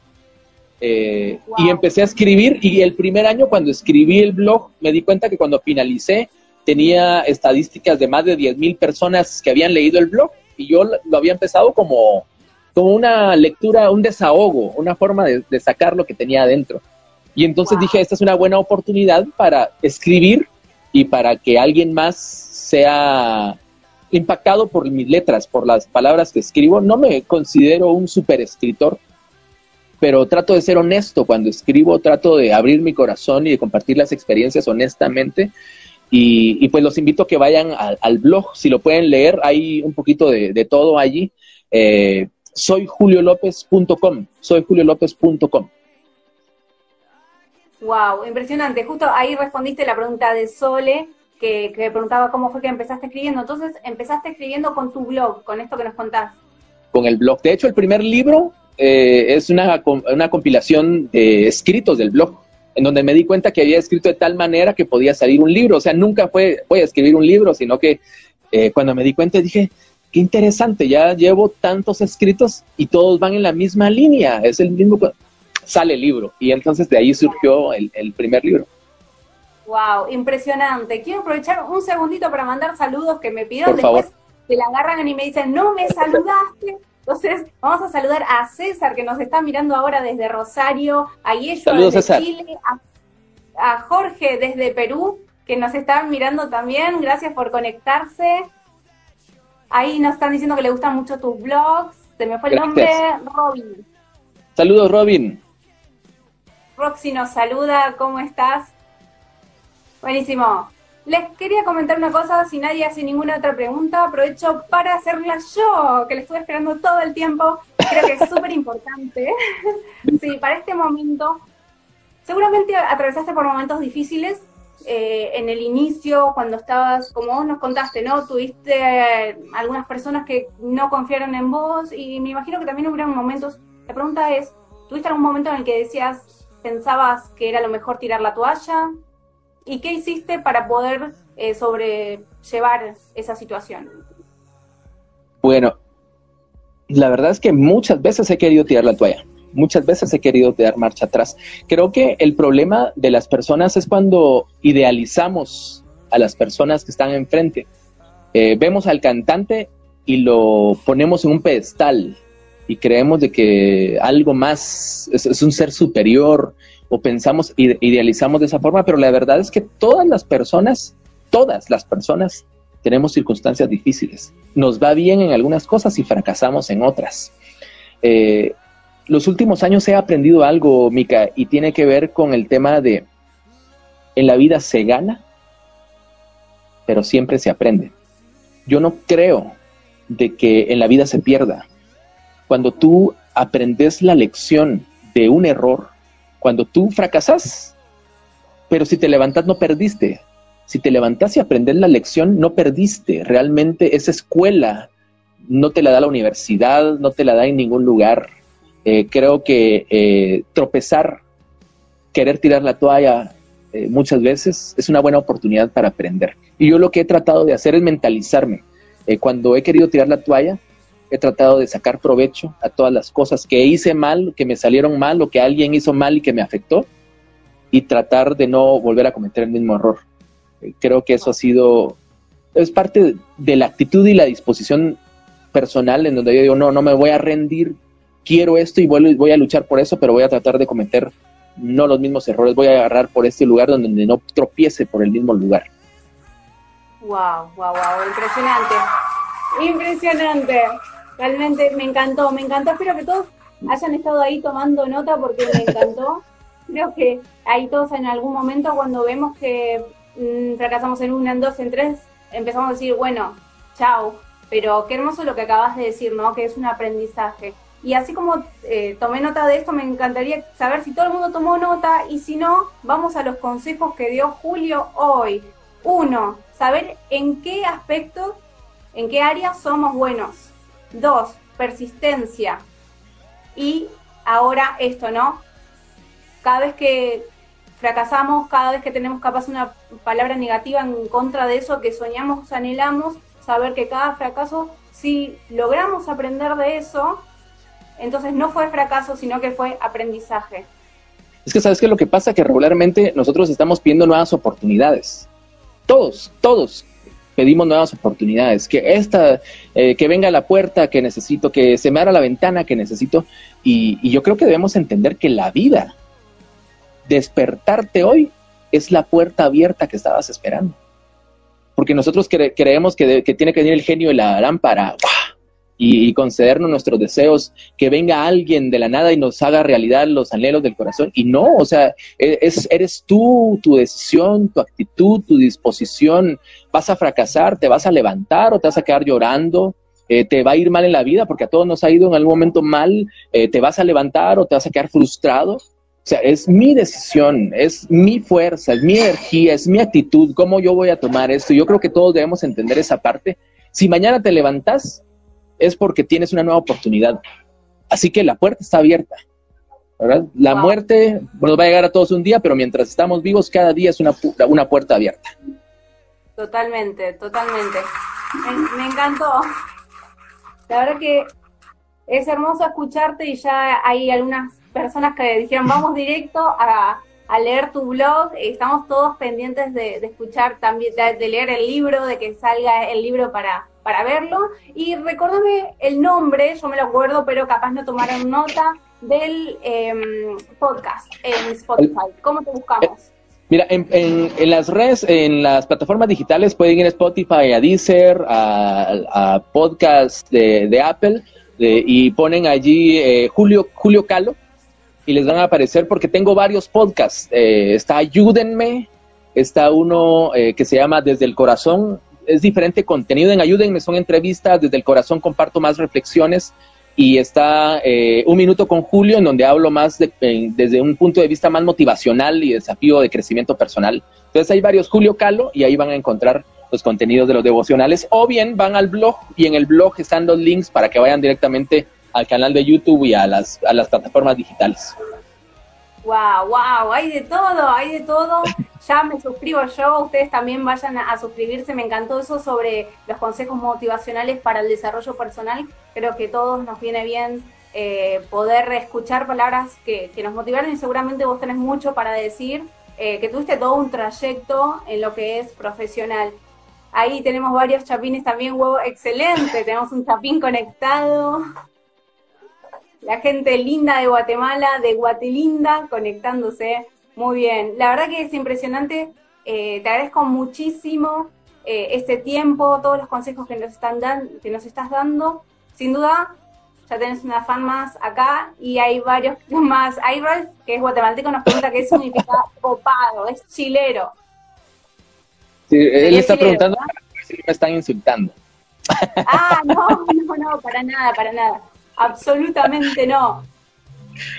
Eh, y empecé a escribir y el primer año cuando escribí el blog me di cuenta que cuando finalicé tenía estadísticas de más de 10 mil personas que habían leído el blog y yo lo había empezado como, como una lectura, un desahogo, una forma de, sacar lo que tenía adentro. Y entonces dije, esta es una buena oportunidad para escribir y para que alguien más sea impactado por mis letras, por las palabras que escribo. No me considero un super escritor, pero trato de ser honesto cuando escribo, trato de abrir mi corazón y de compartir las experiencias honestamente. Y, pues los invito a que vayan al, blog, si lo pueden leer, hay un poquito de, todo allí. Eh, soy juliolopez.com, soy juliolopez.com. Wow, impresionante. Justo ahí respondiste la pregunta de Sole, que, preguntaba cómo fue que empezaste escribiendo. Entonces, empezaste escribiendo con tu blog, con esto que nos contás. Con el blog. De hecho, el primer libro eh, es una, una compilación de escritos del blog, en donde me di cuenta que había escrito de tal manera que podía salir un libro. O sea, nunca fue, voy a escribir un libro, sino que eh, cuando me di cuenta dije, qué interesante, ya llevo tantos escritos y todos van en la misma línea, es el mismo, sale el libro. Y entonces de ahí surgió el, el primer libro. Wow, impresionante. Quiero aprovechar un segundito para mandar saludos que me pidieron. Después se la agarran y me dicen, no me saludaste. Entonces, vamos a saludar a César, que nos está mirando ahora desde Rosario, a Yeshua desde Chile, a, Jorge desde Perú, que nos están mirando también. Gracias por conectarse. Ahí nos están diciendo que le gustan mucho tus blogs. Se me fue el nombre, Robin. Saludos, Robin. Roxy nos saluda, ¿cómo estás? Buenísimo. Les quería comentar una cosa, si nadie hace ninguna otra pregunta, aprovecho para hacerla yo, que le estuve esperando todo el tiempo. Creo que es [laughs] súper importante. [laughs] sí, para este momento, seguramente atravesaste por momentos difíciles eh, en el inicio, cuando estabas, como vos nos contaste, ¿no? Tuviste eh, algunas personas que no confiaron en vos y me imagino que también hubieron momentos. La pregunta es, ¿tuviste algún momento en el que decías, pensabas que era lo mejor tirar la toalla? ¿Y qué hiciste para poder eh, sobrellevar esa situación? Bueno, la verdad es que muchas veces he querido tirar la toalla. Muchas veces he querido dar marcha atrás. Creo que el problema de las personas es cuando idealizamos a las personas que están enfrente. Eh, vemos al cantante y lo ponemos en un pedestal y creemos de que algo más es un ser superior o pensamos, idealizamos de esa forma, pero la verdad es que todas las personas, todas las personas tenemos circunstancias difíciles. Nos va bien en algunas cosas y fracasamos en otras. Eh, los últimos años he aprendido algo, Mica, y tiene que ver con el tema de en la vida se gana, pero siempre se aprende. Yo no creo de que en la vida se pierda. Cuando tú aprendes la lección de un error, cuando tú fracasas, pero si te levantas no perdiste. Si te levantas y aprendes la lección, no perdiste. Realmente esa escuela no te la da la universidad, no te la da en ningún lugar. Eh, creo que eh, tropezar, querer tirar la toalla eh, muchas veces es una buena oportunidad para aprender. Y yo lo que he tratado de hacer es mentalizarme. cuando he querido tirar la toalla, he tratado de sacar provecho a todas las cosas que hice mal, que me salieron mal o que alguien hizo mal y que me afectó y tratar de no volver a cometer el mismo error. Eh, creo que eso ha sido, es parte de la actitud y la disposición personal en donde yo digo, no, no me voy a rendir, quiero esto y voy, voy a luchar por eso, pero voy a tratar de cometer no los mismos errores, voy a agarrar por este lugar donde no tropiece por el mismo lugar. Wow, wow, wow, impresionante. Impresionante. Realmente me encantó, me encantó. Espero que todos hayan estado ahí tomando nota porque me encantó. [laughs] Creo que ahí todos en algún momento cuando vemos que mm, fracasamos en una, en dos, en tres, empezamos a decir, bueno, chao. Pero qué hermoso lo que acabas de decir, ¿no? Que es un aprendizaje. Y así como eh, tomé nota de esto, me encantaría saber si todo el mundo tomó nota y si no, vamos a los consejos que dio Julio hoy. Uno, saber en qué aspecto, en qué área somos buenos. Dos, persistencia. Y ahora esto, ¿no? Cada vez que fracasamos, cada vez que tenemos capaz una palabra negativa en contra de eso que soñamos, anhelamos, saber que cada fracaso, si logramos aprender de eso, entonces no fue fracaso, sino que fue aprendizaje. Es que sabes que lo que pasa que regularmente nosotros estamos pidiendo nuevas oportunidades. Todos, todos pedimos nuevas oportunidades. Que esta, eh, que venga la puerta que necesito, que se me abra la ventana que necesito. Y, yo creo que debemos entender que la vida, despertarte hoy, es la puerta abierta que estabas esperando. Porque nosotros creemos que, tiene que venir el genio de la lámpara y, concedernos nuestros deseos, que venga alguien de la nada y nos haga realidad los anhelos del corazón. Y no, o sea, e, es, eres tú, tu decisión, tu actitud, tu disposición. Vas a fracasar, te vas a levantar o te vas a quedar llorando. Eh, te va a ir mal en la vida porque a todos nos ha ido en algún momento mal, eh, te vas a levantar o te vas a quedar frustrado. O sea, es mi decisión, es mi fuerza, es mi energía, es mi actitud, cómo yo voy a tomar esto. Yo creo que todos debemos entender esa parte. Si mañana te levantas es porque tienes una nueva oportunidad. Así que la puerta está abierta. ¿verdad? La muerte nos va a llegar a todos un día, pero mientras estamos vivos, cada día es una, una puerta abierta. Totalmente, totalmente. Me, encantó. La verdad que es hermoso escucharte y ya hay algunas personas que dijeron vamos directo a, leer tu blog. Estamos todos pendientes de, escuchar también, de, leer el libro, de que salga el libro para, para verlo. Y recordame el nombre, yo me lo acuerdo, pero capaz no tomaron nota del em, podcast en Spotify. ¿Cómo te buscamos? Mira, en, las redes, en las plataformas digitales pueden ir a Spotify, a Deezer, a, podcast de, Apple y ponen allí eh, Julio, Julio Calo y les van a aparecer porque tengo varios podcasts. Eh, está Ayúdenme, está uno eh, que se llama Desde el Corazón, es diferente contenido en Ayúdenme, son entrevistas, desde el corazón comparto más reflexiones y está eh, Un Minuto con Julio, en donde hablo más desde un punto de vista más motivacional y desafío de crecimiento personal. Entonces hay varios Julio Calo y ahí van a encontrar los contenidos de los devocionales o bien van al blog y en el blog están los links para que vayan directamente al canal de YouTube y a las, a las plataformas digitales. Wow, wow, hay de todo, hay de todo. [laughs] Ya me suscribo yo, ustedes también vayan a, suscribirse. Me encantó eso sobre los consejos motivacionales para el desarrollo personal. Creo que a todos nos viene bien eh, poder escuchar palabras que, nos motivaron y seguramente vos tenés mucho para decir, eh, que tuviste todo un trayecto en lo que es profesional. Ahí tenemos varios chapines también, huevo, excelente, tenemos un chapín conectado la gente linda de Guatemala, de Guatelinda, conectándose. Muy bien. La verdad que es impresionante. Eh, te agradezco muchísimo eh, este tiempo, todos los consejos que nos, están dan, que nos estás dando. Sin duda, ya tenés una fan más acá y hay varios [laughs] más. Hay que es guatemalteco, nos pregunta qué significa [laughs] copado, es chilero. Sí, él está preguntando si me están insultando. Ah, no, [laughs] no, no, para nada, para nada. Absolutamente no.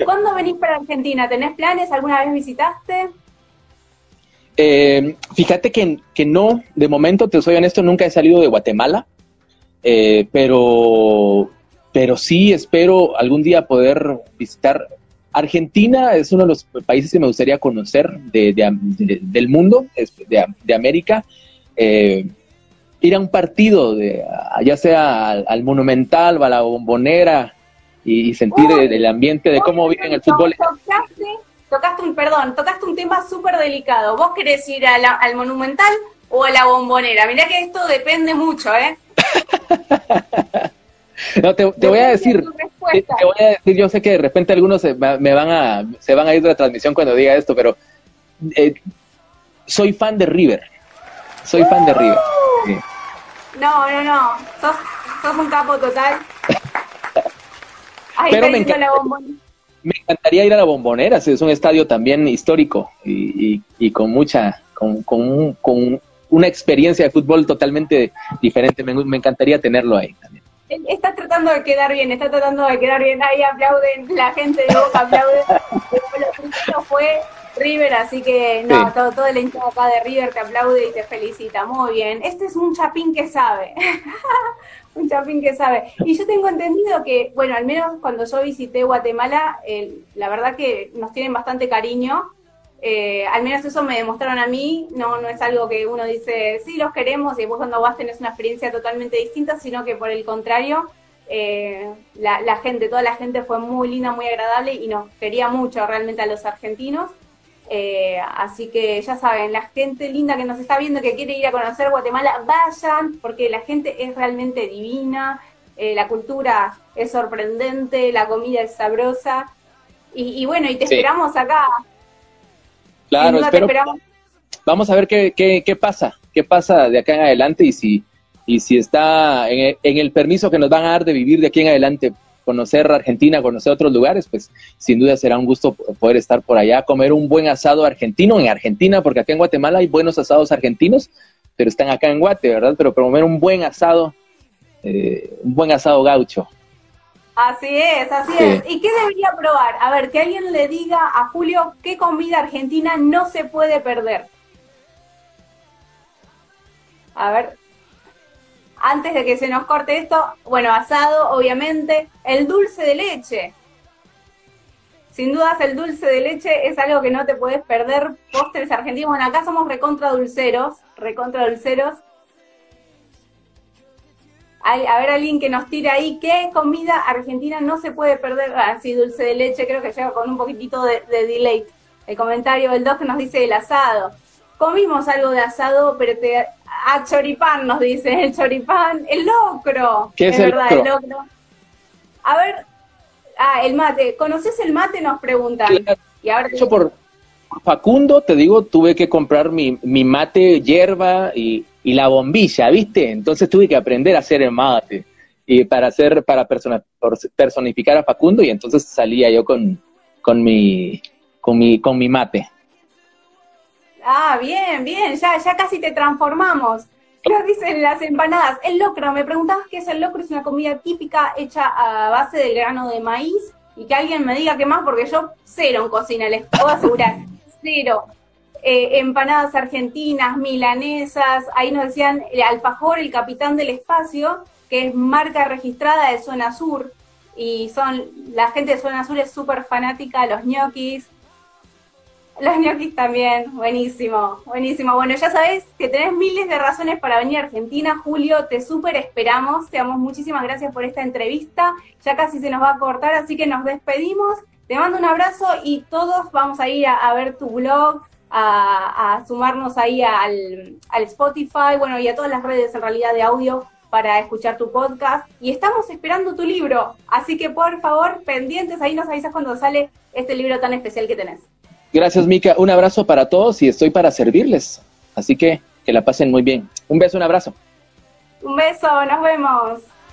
¿Cuándo venís para Argentina? ¿Tenés planes? ¿Alguna vez visitaste? Eh, fíjate que, que, no, de momento, te soy honesto, nunca he salido de Guatemala, eh, pero, pero sí espero algún día poder visitar. Argentina es uno de los países que me gustaría conocer de, del mundo, de, América. Eh, ir a un partido, de, ya sea al, Monumental o a la Bombonera, y, sentir el, ambiente de cómo viven el fútbol. Tocaste, tocaste un, perdón, tocaste un tema súper delicado. ¿Vos querés ir al Monumental o a la Bombonera? Mirá que esto depende mucho, ¿eh? [laughs] No, te, voy a decir, te, voy a decir, yo sé que de repente algunos se, me van a, se van a ir de la transmisión cuando diga esto, pero eh, soy fan de River, soy fan de River. No, no, no. Sos, sos un capo total. Pero me, me, encantaría ir a la bombonera, es un estadio también histórico y, y, con mucha, con, con, con, una experiencia de fútbol totalmente diferente, me, me encantaría tenerlo ahí también. Está tratando de quedar bien, está tratando de quedar bien. Ahí aplauden, la gente de Boca aplaude. Lo [laughs] fue River, así que no, todo, todo el hincha acá de River te aplaude y te felicita. Muy bien. Este es un chapín que sabe. [laughs] un chapín que sabe. Y yo tengo entendido que, bueno, al menos cuando yo visité Guatemala, la verdad que nos tienen bastante cariño. Eh, al menos eso me demostraron a mí, no, no es algo que uno dice, sí, los queremos, y después cuando vas tenés una experiencia totalmente distinta, sino que por el contrario, eh, la, gente, toda la gente fue muy linda, muy agradable y nos quería mucho realmente a los argentinos. Eh, así que ya saben, la gente linda que nos está viendo, que quiere ir a conocer Guatemala, vayan, porque la gente es realmente divina, la cultura es sorprendente, la comida es sabrosa. Y, bueno, y te esperamos acá Claro, espero. Vamos a ver qué, qué, qué, pasa, qué pasa de acá en adelante y si, y si está en, el permiso que nos van a dar de vivir de aquí en adelante, conocer Argentina, conocer otros lugares, pues sin duda será un gusto poder estar por allá, comer un buen asado argentino en Argentina, porque acá en Guatemala hay buenos asados argentinos, pero están acá en Guate, ¿verdad? Pero comer un buen asado, eh, un buen asado gaucho, Así es, así es. ¿Y qué debería probar? A ver, que alguien le diga a Julio qué comida argentina no se puede perder. A ver, antes de que se nos corte esto, bueno, asado, obviamente, el dulce de leche. Sin dudas, el dulce de leche es algo que no te puedes perder. Postres argentinos. Bueno, acá somos recontra dulceros, recontra dulceros a ver alguien que nos tire ahí, ¿qué comida argentina no se puede perder? Así, ah, dulce de leche, creo que llega con un poquitito de, delay. El comentario del que nos dice el asado. Comimos algo de asado, pero te, a choripán nos dice, el choripán, el locro. ¿Qué es, el verdad, el locro? A ver, ah, el mate. ¿Conoces el mate? Nos preguntan. Y ahora Yo por Facundo, te digo, tuve que comprar mi, mi mate, hierba y y la bombilla, ¿viste? Entonces tuve que aprender a hacer el mate y para hacer, para personificar a Facundo y entonces salía yo con, con mi, con mi, con mi mate. Ah, bien, bien, ya, ya casi te transformamos. ¿Qué dicen las empanadas? El locro, me preguntabas qué es el locro, es una comida típica hecha a base del grano de maíz y que alguien me diga qué más, porque yo cero en cocina, les puedo asegurar, [laughs] cero. Eh, empanadas argentinas, milanesas, ahí nos decían el alfajor, el capitán del espacio, que es marca registrada de Zona Sur, y son, la gente de Zona Sur es súper fanática, los ñoquis, los ñoquis también, buenísimo, buenísimo. Bueno, ya sabes que tenés miles de razones para venir a Argentina, Julio, te súper esperamos, te damos muchísimas gracias por esta entrevista, ya casi se nos va a cortar, así que nos despedimos, te mando un abrazo y todos vamos a ir a ver tu blog, a, sumarnos ahí al, al, Spotify, bueno, y a todas las redes en realidad de audio para escuchar tu podcast. Y estamos esperando tu libro, así que por favor, pendientes, ahí nos avisas cuando sale este libro tan especial que tenés. Gracias, Mica. Un abrazo para todos y estoy para servirles. Así que que la pasen muy bien. Un beso, un abrazo. Un beso, nos vemos.